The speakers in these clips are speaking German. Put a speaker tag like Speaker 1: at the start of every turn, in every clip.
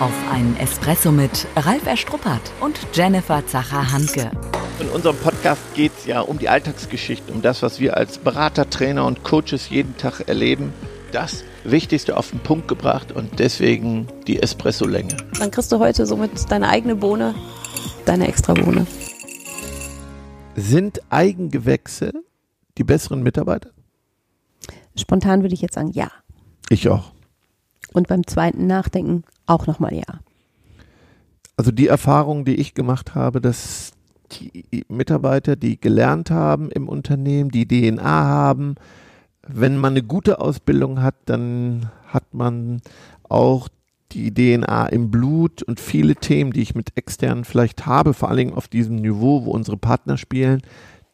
Speaker 1: Auf einen Espresso mit Ralf Erstruppert und Jennifer Zacher-Hanke.
Speaker 2: In unserem Podcast geht es ja um die Alltagsgeschichte, um das, was wir als Berater, Trainer und Coaches jeden Tag erleben. Das Wichtigste auf den Punkt gebracht und deswegen die Espresso-Länge.
Speaker 3: Dann kriegst du heute somit deine eigene Bohne, deine Extra-Bohne.
Speaker 2: Sind Eigengewächse die besseren Mitarbeiter?
Speaker 3: Spontan würde ich jetzt sagen, ja.
Speaker 2: Ich auch.
Speaker 3: Und beim zweiten Nachdenken auch nochmal ja.
Speaker 2: Also die Erfahrung, die ich gemacht habe, dass die Mitarbeiter, die gelernt haben im Unternehmen, die DNA haben, wenn man eine gute Ausbildung hat, dann hat man auch die DNA im Blut und viele Themen, die ich mit externen vielleicht habe, vor allen Dingen auf diesem Niveau, wo unsere Partner spielen,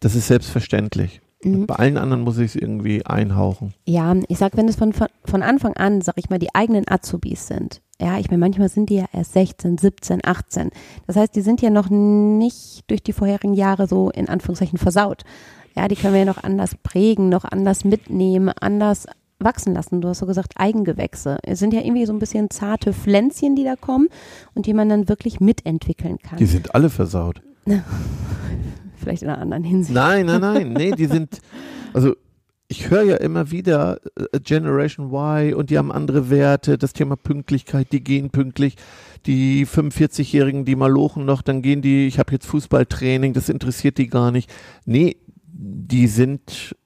Speaker 2: das ist selbstverständlich. Mhm. Bei allen anderen muss ich es irgendwie einhauchen.
Speaker 3: Ja, ich sag, wenn es von, von Anfang an, sag ich mal, die eigenen Azubis sind. Ja, ich meine, manchmal sind die ja erst 16, 17, 18. Das heißt, die sind ja noch nicht durch die vorherigen Jahre so in Anführungszeichen versaut. Ja, die können wir ja noch anders prägen, noch anders mitnehmen, anders wachsen lassen. Du hast so gesagt, Eigengewächse. Es sind ja irgendwie so ein bisschen zarte Pflänzchen, die da kommen und die man dann wirklich mitentwickeln kann.
Speaker 2: Die sind alle versaut.
Speaker 3: Vielleicht in einer anderen Hinsicht.
Speaker 2: Nein, nein, nein. Nee, die sind, also ich höre ja immer wieder äh, Generation Y und die haben andere Werte, das Thema Pünktlichkeit, die gehen pünktlich. Die 45-Jährigen, die malochen noch, dann gehen die, ich habe jetzt Fußballtraining, das interessiert die gar nicht. Nee, die sind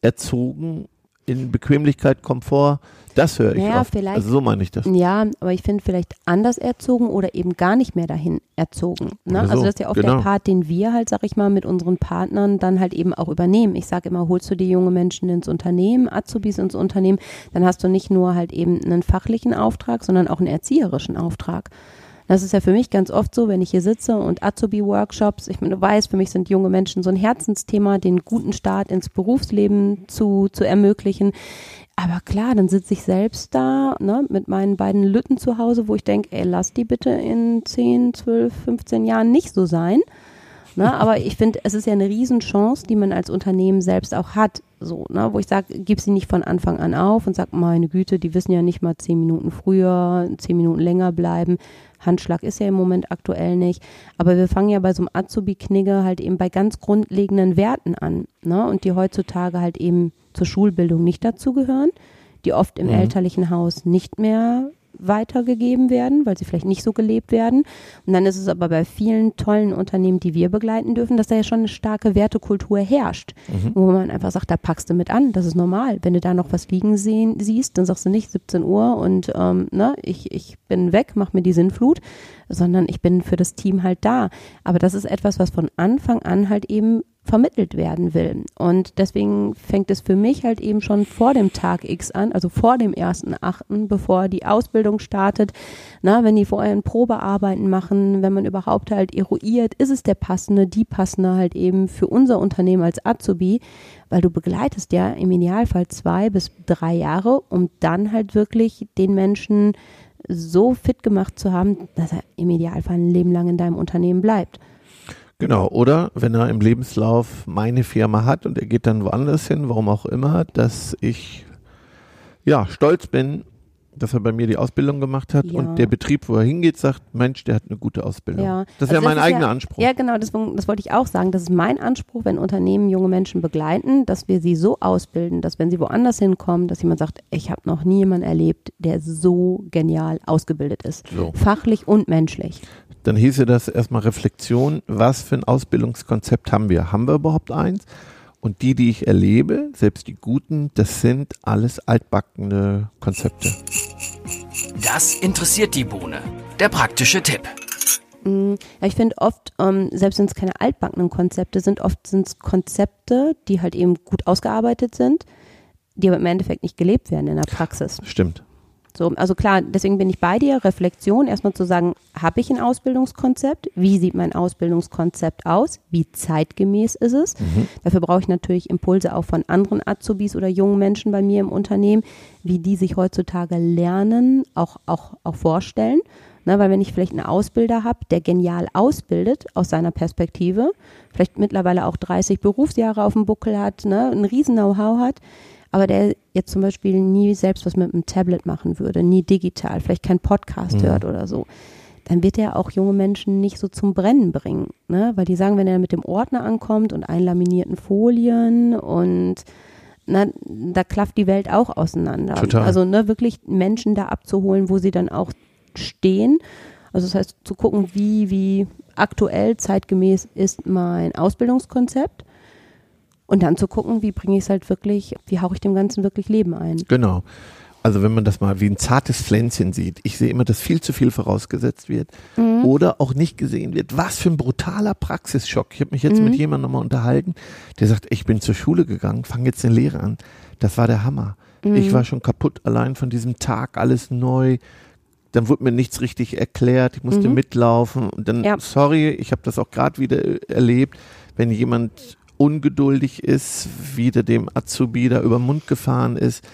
Speaker 2: erzogen in Bequemlichkeit, Komfort, das höre ich naja, oft. Vielleicht, also so meine ich das.
Speaker 3: Ja, aber ich finde vielleicht anders erzogen oder eben gar nicht mehr dahin erzogen. Ne? Also, also das ist ja oft genau. der Part, den wir halt, sag ich mal, mit unseren Partnern dann halt eben auch übernehmen. Ich sage immer, holst du die junge Menschen ins Unternehmen, Azubis ins Unternehmen, dann hast du nicht nur halt eben einen fachlichen Auftrag, sondern auch einen erzieherischen Auftrag. Das ist ja für mich ganz oft so, wenn ich hier sitze und Azubi-Workshops, ich meine, du weißt, für mich sind junge Menschen so ein Herzensthema, den guten Start ins Berufsleben zu, zu ermöglichen. Aber klar, dann sitze ich selbst da ne, mit meinen beiden Lütten zu Hause, wo ich denke, ey, lass die bitte in 10, 12, 15 Jahren nicht so sein. Ne, aber ich finde, es ist ja eine Riesenchance, die man als Unternehmen selbst auch hat. So, ne, wo ich sage, gib sie nicht von Anfang an auf und sag, meine Güte, die wissen ja nicht mal zehn Minuten früher, zehn Minuten länger bleiben. Handschlag ist ja im Moment aktuell nicht. Aber wir fangen ja bei so einem Azubi-Knigge halt eben bei ganz grundlegenden Werten an. Ne? Und die heutzutage halt eben zur Schulbildung nicht dazugehören, die oft im mhm. elterlichen Haus nicht mehr weitergegeben werden, weil sie vielleicht nicht so gelebt werden. Und dann ist es aber bei vielen tollen Unternehmen, die wir begleiten dürfen, dass da ja schon eine starke Wertekultur herrscht, mhm. wo man einfach sagt, da packst du mit an, das ist normal. Wenn du da noch was liegen sehen, siehst, dann sagst du nicht 17 Uhr und ähm, ne, ich, ich bin weg, mach mir die Sinnflut, sondern ich bin für das Team halt da. Aber das ist etwas, was von Anfang an halt eben vermittelt werden will. Und deswegen fängt es für mich halt eben schon vor dem Tag X an, also vor dem ersten Achten, bevor die Ausbildung startet. Na, wenn die vorher ein Probearbeiten machen, wenn man überhaupt halt eruiert, ist es der passende, die passende halt eben für unser Unternehmen als Azubi, weil du begleitest ja im Idealfall zwei bis drei Jahre, um dann halt wirklich den Menschen so fit gemacht zu haben, dass er im Idealfall ein Leben lang in deinem Unternehmen bleibt.
Speaker 2: Genau, oder wenn er im Lebenslauf meine Firma hat und er geht dann woanders hin, warum auch immer, dass ich ja stolz bin, dass er bei mir die Ausbildung gemacht hat ja. und der Betrieb, wo er hingeht, sagt, Mensch, der hat eine gute Ausbildung. Ja. Das ist also ja mein eigener ja, Anspruch.
Speaker 3: Ja, genau, das, das wollte ich auch sagen. Das ist mein Anspruch, wenn Unternehmen junge Menschen begleiten, dass wir sie so ausbilden, dass wenn sie woanders hinkommen, dass jemand sagt, ich habe noch nie jemanden erlebt, der so genial ausgebildet ist. So. Fachlich und menschlich.
Speaker 2: Dann hieße das erstmal Reflexion, was für ein Ausbildungskonzept haben wir? Haben wir überhaupt eins? Und die, die ich erlebe, selbst die guten, das sind alles altbackene Konzepte.
Speaker 1: Das interessiert die Bohne. Der praktische Tipp.
Speaker 3: Mm, ja, ich finde oft, ähm, selbst wenn es keine altbackenen Konzepte sind, oft sind es Konzepte, die halt eben gut ausgearbeitet sind, die aber im Endeffekt nicht gelebt werden in der Praxis.
Speaker 2: Stimmt.
Speaker 3: So, also klar, deswegen bin ich bei dir. Reflexion, erstmal zu sagen, habe ich ein Ausbildungskonzept? Wie sieht mein Ausbildungskonzept aus? Wie zeitgemäß ist es? Mhm. Dafür brauche ich natürlich Impulse auch von anderen Azubis oder jungen Menschen bei mir im Unternehmen, wie die sich heutzutage lernen, auch, auch, auch vorstellen. Ne, weil wenn ich vielleicht einen Ausbilder habe, der genial ausbildet aus seiner Perspektive, vielleicht mittlerweile auch 30 Berufsjahre auf dem Buckel hat, ne, ein riesen Know-how hat, aber der jetzt zum Beispiel nie selbst was mit einem Tablet machen würde, nie digital, vielleicht keinen Podcast mhm. hört oder so, dann wird er auch junge Menschen nicht so zum Brennen bringen. Ne? Weil die sagen, wenn er mit dem Ordner ankommt und einlaminierten Folien und na, da klafft die Welt auch auseinander.
Speaker 2: Total.
Speaker 3: Also ne, wirklich Menschen da abzuholen, wo sie dann auch stehen. Also das heißt zu gucken, wie, wie aktuell, zeitgemäß ist mein Ausbildungskonzept und dann zu gucken, wie bringe ich es halt wirklich, wie hauche ich dem Ganzen wirklich Leben ein.
Speaker 2: Genau. Also wenn man das mal wie ein zartes Pflänzchen sieht, ich sehe immer, dass viel zu viel vorausgesetzt wird mhm. oder auch nicht gesehen wird. Was für ein brutaler Praxisschock. Ich habe mich jetzt mhm. mit jemandem nochmal unterhalten, der sagt, ich bin zur Schule gegangen, fange jetzt eine Lehre an. Das war der Hammer. Mhm. Ich war schon kaputt allein von diesem Tag, alles neu. Dann wurde mir nichts richtig erklärt, ich musste mhm. mitlaufen und dann, ja. sorry, ich habe das auch gerade wieder erlebt, wenn jemand ungeduldig ist, wieder dem Azubi da über den Mund gefahren ist.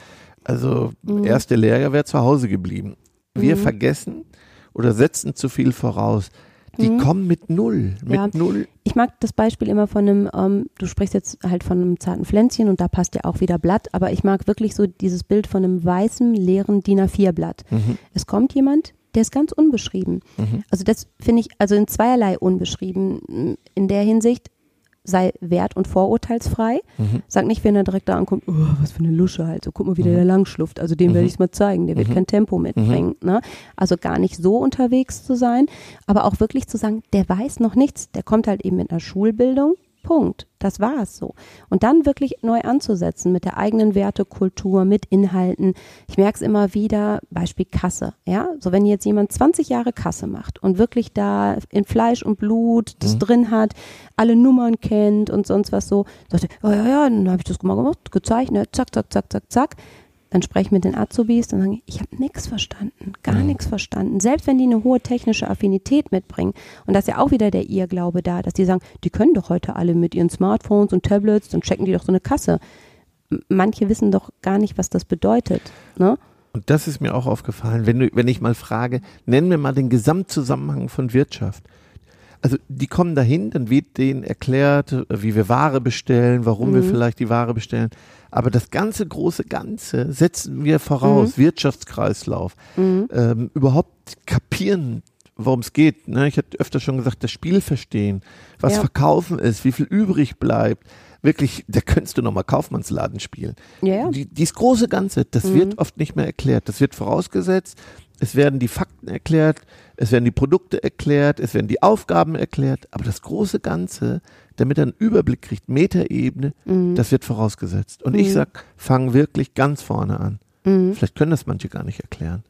Speaker 2: Also mhm. erste Lehrjahr wäre zu Hause geblieben. Wir mhm. vergessen oder setzen zu viel voraus. Die mhm. kommen mit null, mit ja. null.
Speaker 3: Ich mag das Beispiel immer von einem, ähm, du sprichst jetzt halt von einem zarten Pflänzchen und da passt ja auch wieder Blatt, aber ich mag wirklich so dieses Bild von einem weißen, leeren DIN A4-Blatt. Mhm. Es kommt jemand, der ist ganz unbeschrieben. Mhm. Also das finde ich, also in zweierlei unbeschrieben. In der Hinsicht, sei wert- und vorurteilsfrei. Mhm. Sag nicht, wenn er direkt da ankommt, oh, was für eine Lusche halt, so guck mal, wie mhm. der lang schluft. Also dem mhm. werde ich es mal zeigen, der wird mhm. kein Tempo mitbringen. Mhm. Ne? Also gar nicht so unterwegs zu sein, aber auch wirklich zu sagen, der weiß noch nichts, der kommt halt eben mit einer Schulbildung, Punkt. Das war es so. Und dann wirklich neu anzusetzen mit der eigenen Wertekultur, mit Inhalten. Ich merke es immer wieder, Beispiel Kasse. Ja, so wenn jetzt jemand 20 Jahre Kasse macht und wirklich da in Fleisch und Blut das mhm. drin hat, alle Nummern kennt und sonst was so, dachte, oh ja, ja, dann habe ich das mal gemacht, gezeichnet, zack, zack, zack, zack, zack dann spreche ich mit den Azubis, dann sagen, ich habe nichts verstanden, gar mhm. nichts verstanden. Selbst wenn die eine hohe technische Affinität mitbringen. Und das ist ja auch wieder der Irrglaube da, dass die sagen, die können doch heute alle mit ihren Smartphones und Tablets, dann checken die doch so eine Kasse. Manche wissen doch gar nicht, was das bedeutet. Ne?
Speaker 2: Und das ist mir auch aufgefallen, wenn, du, wenn ich mal frage, nenn mir mal den Gesamtzusammenhang von Wirtschaft. Also die kommen dahin, dann wird denen erklärt, wie wir Ware bestellen, warum mhm. wir vielleicht die Ware bestellen. Aber das ganze große Ganze setzen wir voraus, mhm. Wirtschaftskreislauf, mhm. ähm, überhaupt kapieren, worum es geht. Ne? Ich hatte öfter schon gesagt, das Spiel verstehen, was ja. verkaufen ist, wie viel übrig bleibt. Wirklich, da könntest du nochmal Kaufmannsladen spielen. Ja, ja. Die, dieses große Ganze, das mhm. wird oft nicht mehr erklärt. Das wird vorausgesetzt, es werden die Fakten erklärt, es werden die Produkte erklärt, es werden die Aufgaben erklärt, aber das große Ganze, damit er einen Überblick kriegt, Metaebene, mhm. das wird vorausgesetzt. Und mhm. ich sag, fang wirklich ganz vorne an. Mhm. Vielleicht können das manche gar nicht erklären.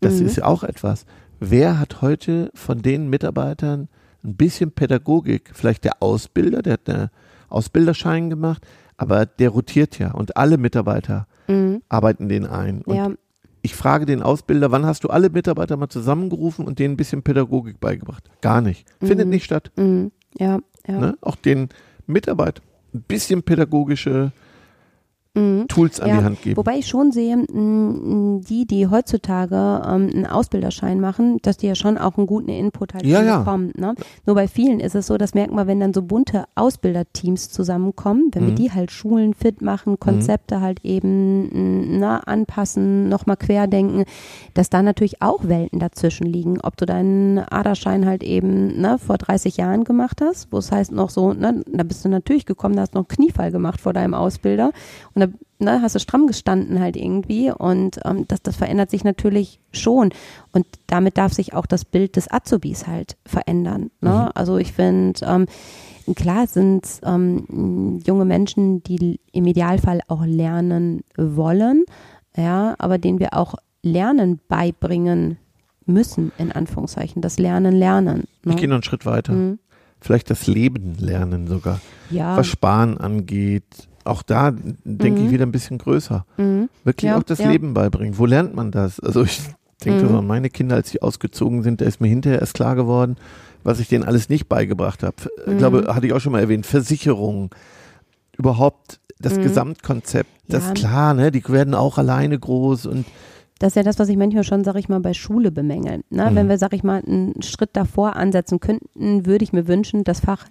Speaker 2: Das mhm. ist ja auch etwas. Wer hat heute von den Mitarbeitern ein bisschen Pädagogik? Vielleicht der Ausbilder, der hat einen Ausbilderschein gemacht, aber der rotiert ja und alle Mitarbeiter mhm. arbeiten den ein. Und ja ich frage den Ausbilder, wann hast du alle Mitarbeiter mal zusammengerufen und denen ein bisschen Pädagogik beigebracht? Gar nicht. Findet mhm. nicht statt.
Speaker 3: Mhm. Ja, ja.
Speaker 2: Ne? Auch den Mitarbeitern ein bisschen pädagogische mhm. Tools an ja, die Hand geben.
Speaker 3: Wobei ich schon sehe, die, die heutzutage ähm, einen Ausbilderschein machen, dass die ja schon auch einen guten Input halt
Speaker 2: ja, ja.
Speaker 3: bekommen. Ne? Nur bei vielen ist es so, das merkt man, wenn dann so bunte Ausbilderteams zusammenkommen, wenn mhm. wir die halt Schulen fit machen, Konzepte mhm. halt eben na, anpassen, nochmal querdenken, dass da natürlich auch Welten dazwischen liegen. Ob du deinen Aderschein halt eben ne, vor 30 Jahren gemacht hast, wo es heißt noch so, ne, da bist du natürlich gekommen, da hast du noch einen Kniefall gemacht vor deinem Ausbilder und ne, hast du stramm gestanden halt irgendwie und ähm, das, das verändert sich natürlich schon und damit darf sich auch das Bild des Azubis halt verändern. Ne? Mhm. Also ich finde, ähm, klar sind ähm, junge Menschen, die im Idealfall auch lernen wollen, ja, aber denen wir auch Lernen beibringen müssen, in Anführungszeichen, das Lernen lernen.
Speaker 2: Ne? Ich gehe noch einen Schritt weiter. Mhm. Vielleicht das Leben lernen sogar. Ja. Was Sparen angeht, auch da denke mhm. ich wieder ein bisschen größer. Mhm. Wirklich ja, auch das ja. Leben beibringen. Wo lernt man das? Also ich denke mhm. an meine Kinder, als sie ausgezogen sind, da ist mir hinterher erst klar geworden, was ich denen alles nicht beigebracht habe. Ich mhm. glaube, hatte ich auch schon mal erwähnt, Versicherung, überhaupt das mhm. Gesamtkonzept. Das ist klar, ne? Die werden auch alleine groß und
Speaker 3: das ist ja das, was ich manchmal schon, sag ich mal, bei Schule bemängeln. Ne? Mhm. Wenn wir, sag ich mal, einen Schritt davor ansetzen könnten, würde ich mir wünschen, das Fach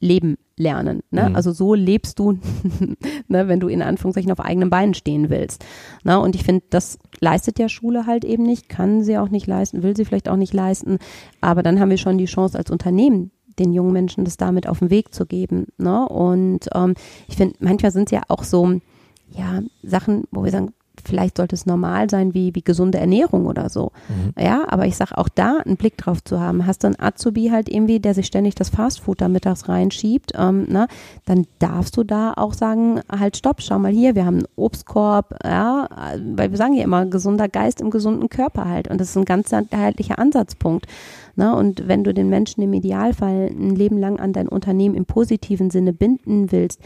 Speaker 3: Leben lernen. Ne? Mhm. Also so lebst du, ne, wenn du in Anführungszeichen auf eigenen Beinen stehen willst. Ne? Und ich finde, das leistet ja Schule halt eben nicht, kann sie auch nicht leisten, will sie vielleicht auch nicht leisten. Aber dann haben wir schon die Chance als Unternehmen, den jungen Menschen das damit auf den Weg zu geben. Ne? Und ähm, ich finde, manchmal sind es ja auch so, ja, Sachen, wo wir sagen, vielleicht sollte es normal sein wie, wie gesunde Ernährung oder so. Mhm. Ja, aber ich sage auch da einen Blick drauf zu haben. Hast du einen Azubi halt irgendwie, der sich ständig das Fastfood da mittags reinschiebt, ähm, na, ne, dann darfst du da auch sagen, halt stopp, schau mal hier, wir haben einen Obstkorb, ja, weil wir sagen ja immer, gesunder Geist im gesunden Körper halt. Und das ist ein ganz ganzheitlicher Ansatzpunkt. Na, ne? und wenn du den Menschen im Idealfall ein Leben lang an dein Unternehmen im positiven Sinne binden willst,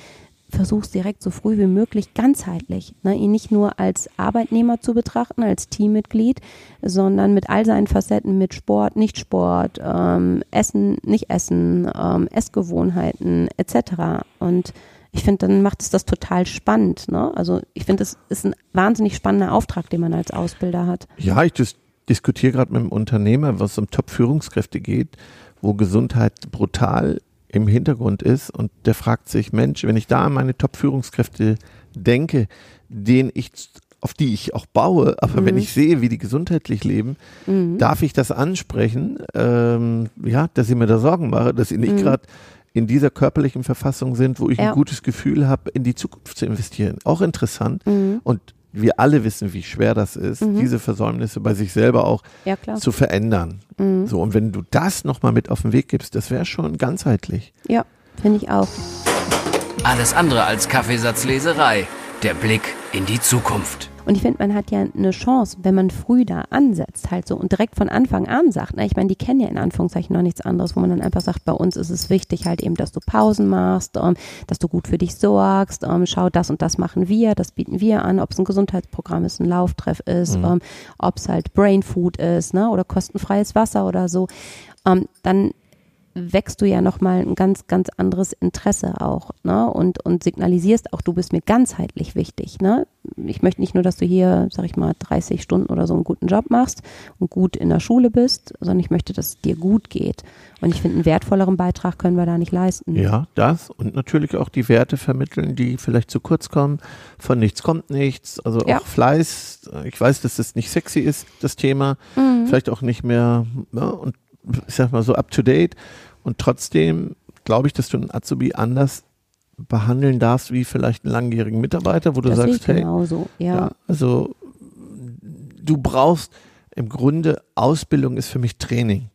Speaker 3: versuch's direkt so früh wie möglich ganzheitlich, ne, ihn nicht nur als Arbeitnehmer zu betrachten, als Teammitglied, sondern mit all seinen Facetten, mit Sport, nicht Sport, ähm, Essen, nicht Essen, ähm, Essgewohnheiten etc. Und ich finde, dann macht es das total spannend. Ne? Also ich finde, das ist ein wahnsinnig spannender Auftrag, den man als Ausbilder hat.
Speaker 2: Ja, ich dis diskutiere gerade mit einem Unternehmer, was um Top-Führungskräfte geht, wo Gesundheit brutal im Hintergrund ist und der fragt sich, Mensch, wenn ich da an meine Top-Führungskräfte denke, denen ich auf die ich auch baue, aber mhm. wenn ich sehe, wie die gesundheitlich leben, mhm. darf ich das ansprechen, ähm, ja, dass ich mir da Sorgen mache, dass sie nicht mhm. gerade in dieser körperlichen Verfassung sind, wo ich ja. ein gutes Gefühl habe, in die Zukunft zu investieren. Auch interessant. Mhm. Und wir alle wissen, wie schwer das ist, mhm. diese Versäumnisse bei sich selber auch ja, zu verändern. Mhm. So, und wenn du das nochmal mit auf den Weg gibst, das wäre schon ganzheitlich.
Speaker 3: Ja, finde ich auch.
Speaker 4: Alles andere als Kaffeesatzleserei. Der Blick in die Zukunft.
Speaker 3: Und ich finde, man hat ja eine Chance, wenn man früh da ansetzt, halt so und direkt von Anfang an sagt, na, ich meine, die kennen ja in Anführungszeichen noch nichts anderes, wo man dann einfach sagt, bei uns ist es wichtig halt eben, dass du Pausen machst, um, ähm, dass du gut für dich sorgst, um, ähm, schau, das und das machen wir, das bieten wir an, ob es ein Gesundheitsprogramm ist, ein Lauftreff ist, mhm. um, ähm, ob es halt Brain Food ist, ne, oder kostenfreies Wasser oder so. dann wächst du ja nochmal ein ganz, ganz anderes Interesse auch, ne? Und, und signalisierst auch, du bist mir ganzheitlich wichtig, ne? Ich möchte nicht nur, dass du hier, sag ich mal, 30 Stunden oder so einen guten Job machst und gut in der Schule bist, sondern ich möchte, dass es dir gut geht. Und ich finde, einen wertvolleren Beitrag können wir da nicht leisten.
Speaker 2: Ja, das und natürlich auch die Werte vermitteln, die vielleicht zu kurz kommen. Von nichts kommt nichts. Also auch ja. Fleiß. Ich weiß, dass das nicht sexy ist, das Thema. Mhm. Vielleicht auch nicht mehr, ja, und ich sag mal so up to date. Und trotzdem glaube ich, dass du einen Azubi anders behandeln darfst wie vielleicht einen langjährigen Mitarbeiter, wo du das sagst, hey,
Speaker 3: genauso, ja. ja.
Speaker 2: also du brauchst im Grunde Ausbildung ist für mich Training.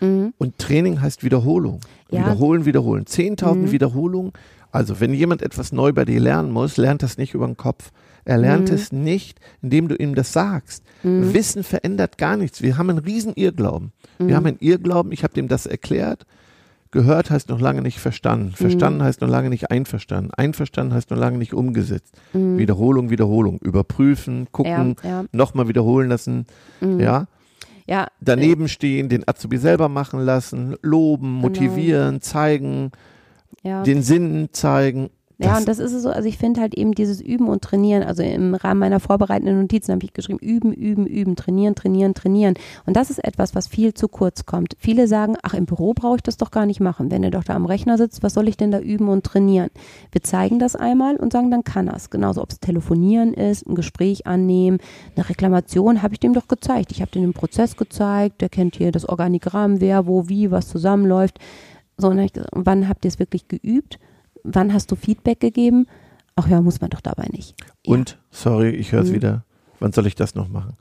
Speaker 2: Mhm. Und Training heißt Wiederholung. Ja. Wiederholen, wiederholen. 10.000 mhm. Wiederholungen. Also wenn jemand etwas neu bei dir lernen muss, lernt das nicht über den Kopf. Er lernt mhm. es nicht, indem du ihm das sagst. Mhm. Wissen verändert gar nichts. Wir haben einen riesen Irrglauben. Wir mhm. haben einen Irrglauben, ich habe dem das erklärt. Gehört heißt noch lange nicht verstanden. Verstanden mhm. heißt noch lange nicht einverstanden. Einverstanden heißt noch lange nicht umgesetzt. Mhm. Wiederholung, Wiederholung. Überprüfen, gucken, ja, ja. nochmal wiederholen lassen. Ja. Ja, daneben äh, stehen, den Azubi selber machen lassen, loben, genau. motivieren, genau. zeigen, ja. den Sinn zeigen
Speaker 3: ja, das und das ist es so, also ich finde halt eben dieses Üben und Trainieren, also im Rahmen meiner vorbereitenden Notizen habe ich geschrieben, üben, üben, üben, trainieren, trainieren, trainieren. Und das ist etwas, was viel zu kurz kommt. Viele sagen, ach, im Büro brauche ich das doch gar nicht machen. Wenn er doch da am Rechner sitzt, was soll ich denn da üben und trainieren? Wir zeigen das einmal und sagen, dann kann er es. Genauso, ob es telefonieren ist, ein Gespräch annehmen, eine Reklamation habe ich dem doch gezeigt. Ich habe dem den Prozess gezeigt, der kennt hier das Organigramm, wer, wo, wie, was zusammenläuft. So, und wann habt ihr es wirklich geübt? Wann hast du Feedback gegeben? Ach ja, muss man doch dabei nicht.
Speaker 2: Und, ja. sorry, ich höre es mhm. wieder, wann soll ich das noch machen?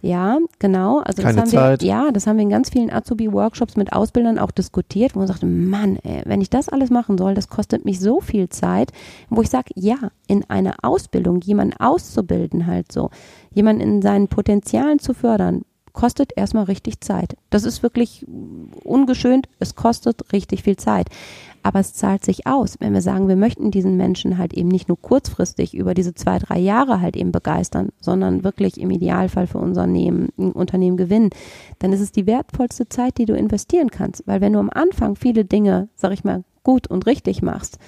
Speaker 3: Ja, genau. Also
Speaker 2: Keine
Speaker 3: das haben
Speaker 2: Zeit.
Speaker 3: wir, ja, das haben wir in ganz vielen Azubi-Workshops mit Ausbildern auch diskutiert, wo man sagt, Mann, ey, wenn ich das alles machen soll, das kostet mich so viel Zeit, wo ich sage, ja, in einer Ausbildung jemanden auszubilden halt so, jemanden in seinen Potenzialen zu fördern, kostet erstmal richtig Zeit. Das ist wirklich ungeschönt, es kostet richtig viel Zeit. Aber es zahlt sich aus, wenn wir sagen, wir möchten diesen Menschen halt eben nicht nur kurzfristig über diese zwei, drei Jahre halt eben begeistern, sondern wirklich im Idealfall für unser Unternehmen, Unternehmen gewinnen, dann ist es die wertvollste Zeit, die du investieren kannst. Weil wenn du am Anfang viele Dinge, sag ich mal, gut und richtig machst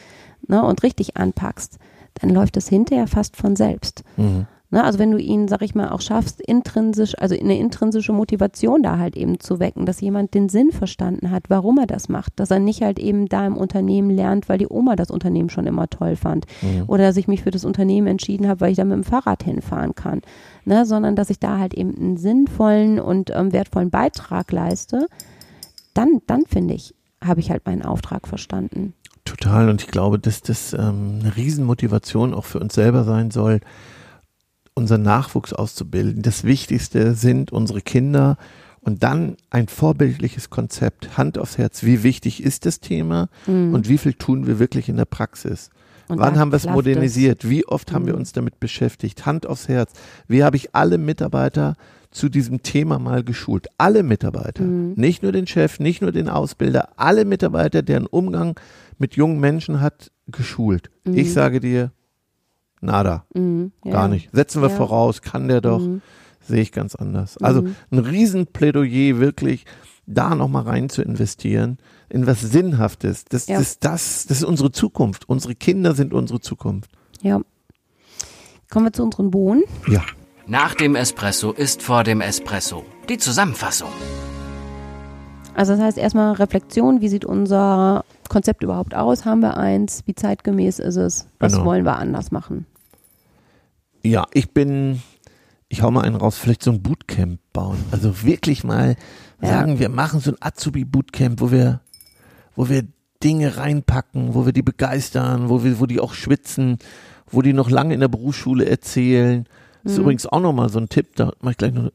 Speaker 3: ne, und richtig anpackst, dann läuft es hinterher fast von selbst. Mhm. Ne? Also wenn du ihn, sag ich mal, auch schaffst, intrinsisch, also eine intrinsische Motivation da halt eben zu wecken, dass jemand den Sinn verstanden hat, warum er das macht, dass er nicht halt eben da im Unternehmen lernt, weil die Oma das Unternehmen schon immer toll fand mhm. oder dass ich mich für das Unternehmen entschieden habe, weil ich da mit dem Fahrrad hinfahren kann, ne? sondern dass ich da halt eben einen sinnvollen und ähm, wertvollen Beitrag leiste, dann, dann finde ich, habe ich halt meinen Auftrag verstanden.
Speaker 2: Total und ich glaube, dass das ähm, eine Riesenmotivation auch für uns selber sein soll, unseren Nachwuchs auszubilden. Das Wichtigste sind unsere Kinder und dann ein vorbildliches Konzept, Hand aufs Herz. Wie wichtig ist das Thema mhm. und wie viel tun wir wirklich in der Praxis? Und Wann haben wir es modernisiert? Wie oft mhm. haben wir mhm. uns damit beschäftigt? Hand aufs Herz. Wie habe ich alle Mitarbeiter zu diesem Thema mal geschult? Alle Mitarbeiter. Mhm. Nicht nur den Chef, nicht nur den Ausbilder, alle Mitarbeiter, deren Umgang mit jungen Menschen hat, geschult. Ich mhm. sage dir, Nada. Mhm, ja. Gar nicht. Setzen wir ja. voraus, kann der doch. Mhm. Sehe ich ganz anders. Also mhm. ein Riesenplädoyer wirklich, da nochmal rein zu investieren, in was Sinnhaftes. Das, ja. das, das, das ist unsere Zukunft. Unsere Kinder sind unsere Zukunft.
Speaker 3: Ja. Kommen wir zu unseren Bohnen.
Speaker 2: Ja.
Speaker 4: Nach dem Espresso ist vor dem Espresso. Die Zusammenfassung.
Speaker 3: Also das heißt erstmal Reflexion, wie sieht unser Konzept überhaupt aus? Haben wir eins? Wie zeitgemäß ist es? Was genau. wollen wir anders machen?
Speaker 2: Ja, ich bin, ich hau mal einen raus, vielleicht so ein Bootcamp bauen. Also wirklich mal ja. sagen, wir machen so ein Azubi-Bootcamp, wo wir, wo wir Dinge reinpacken, wo wir die begeistern, wo wir, wo die auch schwitzen, wo die noch lange in der Berufsschule erzählen. Das ist mhm. übrigens auch nochmal so ein Tipp, da mache ich gleich noch.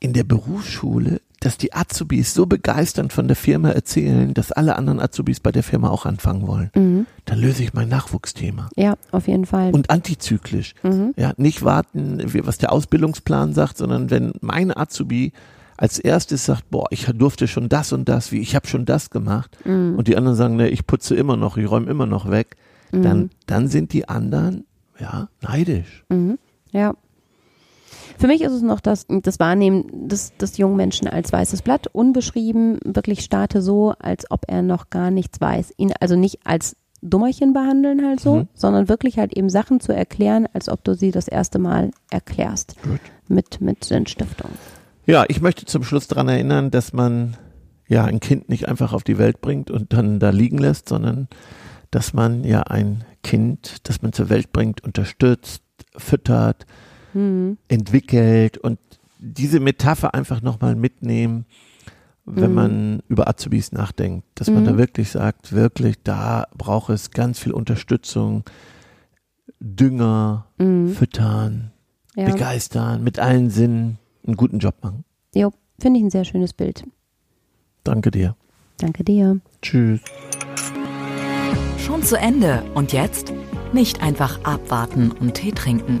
Speaker 2: In der Berufsschule dass die Azubis so begeisternd von der Firma erzählen, dass alle anderen Azubis bei der Firma auch anfangen wollen. Mhm. Dann löse ich mein Nachwuchsthema.
Speaker 3: Ja, auf jeden Fall.
Speaker 2: Und antizyklisch. Mhm. Ja, nicht warten, was der Ausbildungsplan sagt, sondern wenn mein Azubi als erstes sagt, boah, ich durfte schon das und das, wie ich habe schon das gemacht, mhm. und die anderen sagen, ne, ich putze immer noch, ich räume immer noch weg, dann, mhm. dann sind die anderen ja neidisch.
Speaker 3: Mhm. Ja. Für mich ist es noch das, das Wahrnehmen des, des jungen Menschen als weißes Blatt, unbeschrieben, wirklich starte so, als ob er noch gar nichts weiß. Ihn also nicht als Dummerchen behandeln halt so, mhm. sondern wirklich halt eben Sachen zu erklären, als ob du sie das erste Mal erklärst. Gut. Mit, mit Sinnstiftung.
Speaker 2: Ja, ich möchte zum Schluss daran erinnern, dass man ja ein Kind nicht einfach auf die Welt bringt und dann da liegen lässt, sondern dass man ja ein Kind, das man zur Welt bringt, unterstützt, füttert, mhm. entwickelt und diese Metapher einfach nochmal mitnehmen, wenn mhm. man über Azubis nachdenkt, dass man da mhm. wirklich sagt, wirklich, da braucht es ganz viel Unterstützung, Dünger, mhm. füttern, ja. begeistern, mit allen Sinnen einen guten Job machen.
Speaker 3: Jo, finde ich ein sehr schönes Bild.
Speaker 2: Danke dir.
Speaker 3: Danke dir.
Speaker 2: Tschüss.
Speaker 1: Schon zu Ende. Und jetzt? Nicht einfach abwarten und Tee trinken.